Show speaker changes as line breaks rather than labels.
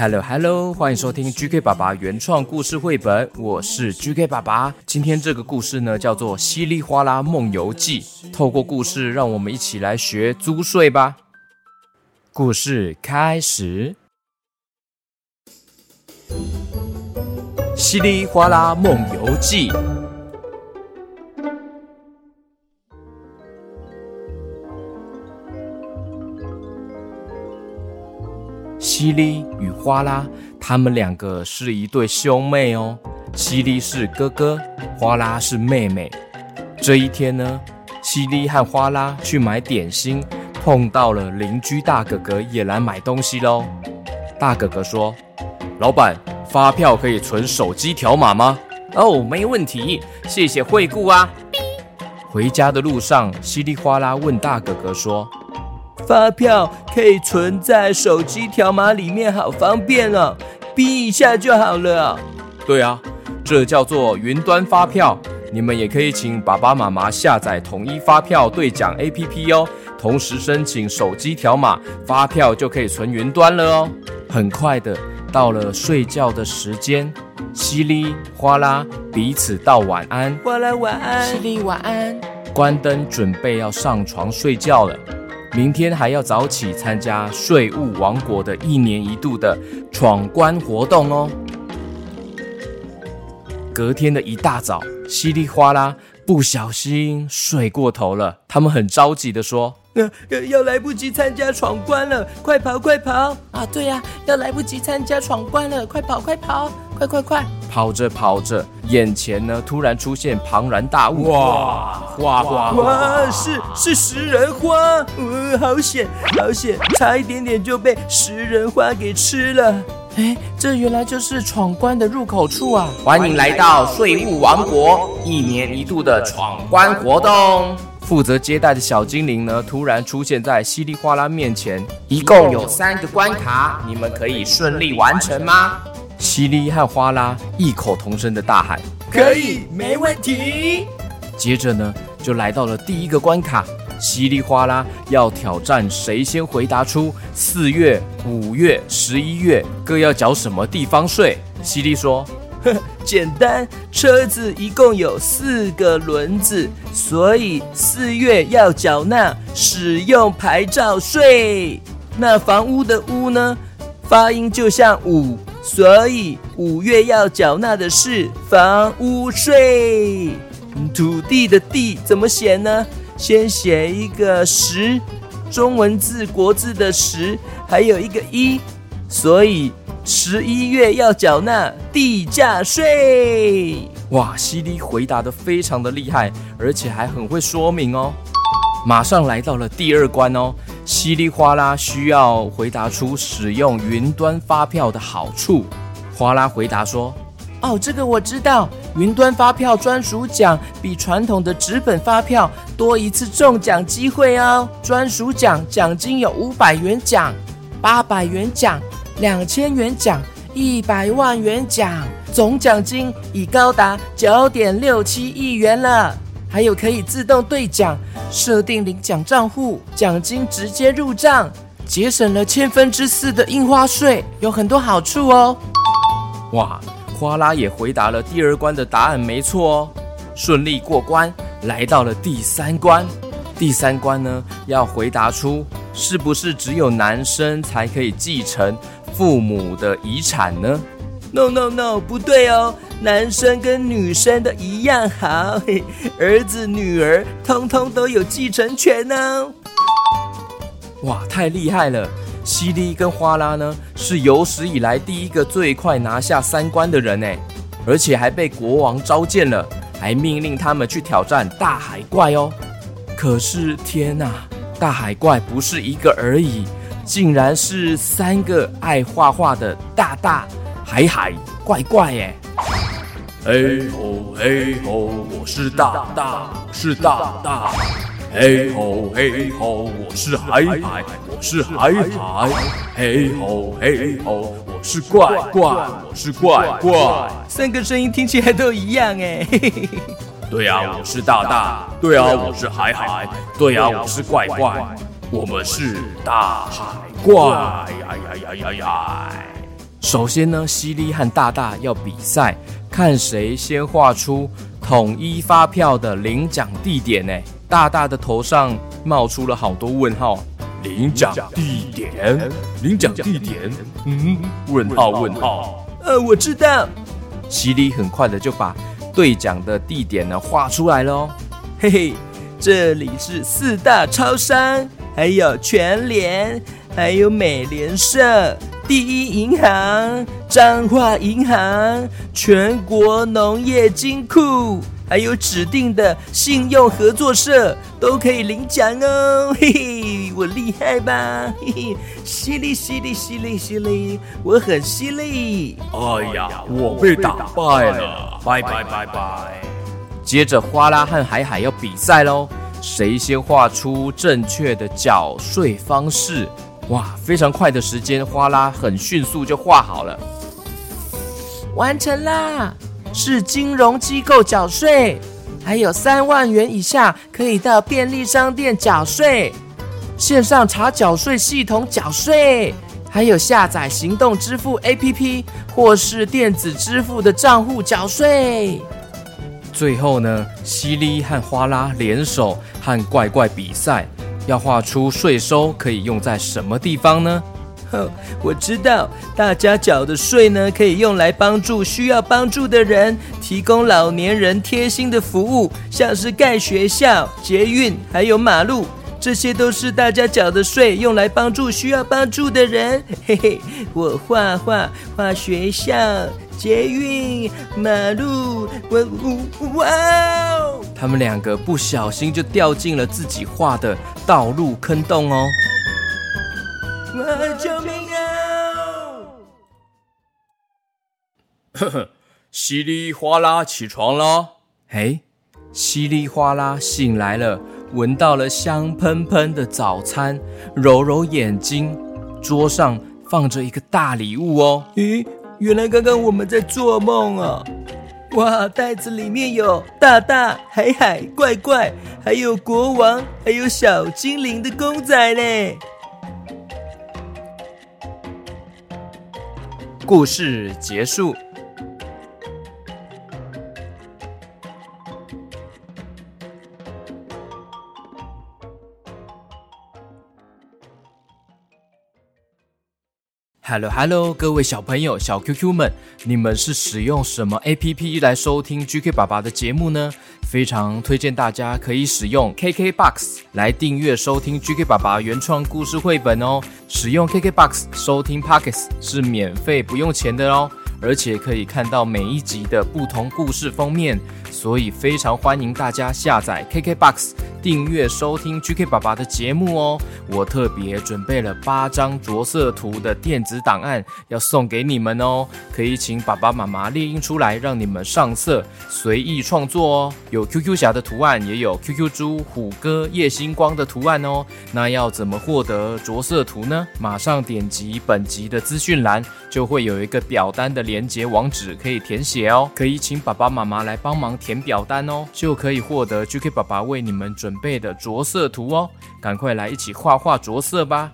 Hello Hello，欢迎收听 GK 爸爸原创故事绘本，我是 GK 爸爸。今天这个故事呢，叫做《稀里哗啦梦游记》。透过故事，让我们一起来学租税吧。故事开始。稀里哗啦梦游记。西里与花拉，他们两个是一对兄妹哦。西里是哥哥，花拉是妹妹。这一天呢，西里和花拉去买点心，碰到了邻居大哥哥也来买东西喽。大哥哥说：“老板，发票可以存手机条码吗？”哦，没问题，谢谢惠顾啊。回家的路上，稀里哗啦问大哥哥说：“发票可以存在手机条码里面，好方便哦，逼一下就好了。对啊，这叫做云端发票。你们也可以请爸爸妈妈下载统一发票兑奖 APP 哦，同时申请手机条码，发票就可以存云端了哦。很快的，到了睡觉的时间，稀里哗啦彼此道晚安，哗啦晚安，
稀里晚安。
关灯，准备要上床睡觉了。明天还要早起参加税务王国的一年一度的闯关活动哦。隔天的一大早，稀里哗啦不小心睡过头了，他们很着急的说：“呃，呃要来不及参加闯关了，快跑快跑！”
啊，对呀、要来不及参加闯关了，快跑快跑，快快快！
跑着跑着，眼前呢突然出现庞然大物，哇，花花哇，是是食人花，呃，好险好险，差一点点就被食人花给吃了。
哎，这原来就是闯关的入口处啊！
欢迎来到税务王国，一年一度的闯关活动。负责接待的小精灵呢，突然出现在稀里哗啦面前，一共有三个关卡，你们可以顺利完成吗？稀里和哗啦异口同声的大喊：“可以，没问题。”接着呢，就来到了第一个关卡，稀里哗啦要挑战谁先回答出四月、五月、十一月各要缴什么地方税。犀利说：“呵，简单，车子一共有四个轮子，所以四月要缴纳使用牌照税。那房屋的屋呢，发音就像五，所以五月要缴纳的是房屋税。土地的地怎么写呢？先写一个十，中文字国字的十，还有一个一，所以十一月要缴纳地价税。哇，西里回答的非常的厉害，而且还很会说明哦。马上来到了第二关哦，稀里哗啦需要回答出使用云端发票的好处。哗啦回答说
哦，这个我知道，云端发票专属奖比传统的纸本发票多一次中奖机会哦。专属奖奖金有五百元奖、八百元奖、两千元奖、一百万元奖，总奖金已高达九点六七亿元了。还有可以自动兑奖，设定领奖账户，奖金直接入账，节省了千分之四的印花税，有很多好处哦。：“
哇！”花拉也回答了第二关的答案，没错哦，顺利过关，来到了第三关。第三关呢，要回答出是不是只有男生才可以继承父母的遗产呢？No No No，不对哦，男生跟女生的一样好，嘿儿子女儿通通都有继承权哦。哇，太厉害了！西利跟花拉呢，是有史以来第一个最快拿下三关的人哎，而且还被国王召见了，还命令他们去挑战大海怪哦。可是天哪，大海怪不是一个而已，竟然是三个爱画画的大大海海怪怪耶！
嘿吼嘿吼，我是大大，我是大大。嘿吼嘿吼，我是海海，我是海海。嘿吼嘿吼，我是怪怪，我是怪怪。
三个声音听起来都一样哎。
对呀，我是大大。对啊，我是海海。对呀，我是怪怪。我们是大海怪呀呀呀呀呀！
首先呢，犀利和大大要比赛，看谁先画出统一发票的领奖地点呢？大大的头上冒出了好多问号。
领奖地点，领奖地点，嗯？问号问号。
呃，我知道。犀利很快的就把兑奖的地点呢画出来喽。嘿嘿，这里是四大超商。还有全联，还有美联社、第一银行、彰化银行、全国农业金库，还有指定的信用合作社都可以领奖哦！嘿嘿，我厉害吧？嘿嘿，犀利犀利犀利犀利，我很犀利！
哎呀，我被打败了，拜拜拜拜！
接着，花拉和海海要比赛喽。谁先画出正确的缴税方式？哇，非常快的时间，花拉，很迅速就画好了，完成啦！是金融机构缴税，还有三万元以下可以到便利商店缴税，线上查缴税系统缴税，还有下载行动支付 APP 或是电子支付的账户缴税。最后呢，犀利和花拉联手和怪怪比赛，要画出税收可以用在什么地方呢？哼，我知道，大家缴的税呢，可以用来帮助需要帮助的人，提供老年人贴心的服务，像是盖学校、捷运，还有马路，这些都是大家缴的税，用来帮助需要帮助的人。嘿嘿，我画画画学校。捷运马路，我哇哇！他们两个不小心就掉进了自己画的道路坑洞哦！
呵呵，稀里哗啦起床了。
嘿，稀里哗啦醒来了，闻到了香喷喷的早餐，揉揉眼睛，桌上放着一个大礼物哦。咦？原来刚刚我们在做梦啊！哇，袋子里面有大大、海海、怪怪，还有国王，还有小精灵的公仔嘞。故事结束。Hello Hello，各位小朋友、小 QQ 们，你们是使用什么 APP 来收听 GK 爸爸的节目呢？非常推荐大家可以使用 KKBOX 来订阅收听 GK 爸爸原创故事绘本哦。使用 KKBOX 收听 Pockets 是免费不用钱的哦，而且可以看到每一集的不同故事封面，所以非常欢迎大家下载 KKBOX。订阅收听 GK 爸爸的节目哦！我特别准备了八张着色图的电子档案要送给你们哦，可以请爸爸妈妈列印出来，让你们上色随意创作哦。有 QQ 侠的图案，也有 QQ 猪、虎哥、夜星光的图案哦。那要怎么获得着色图呢？马上点击本集的资讯栏，就会有一个表单的连接网址可以填写哦。可以请爸爸妈妈来帮忙填表单哦，就可以获得 GK 爸爸为你们准。准备的着色图哦，赶快来一起画画着色吧！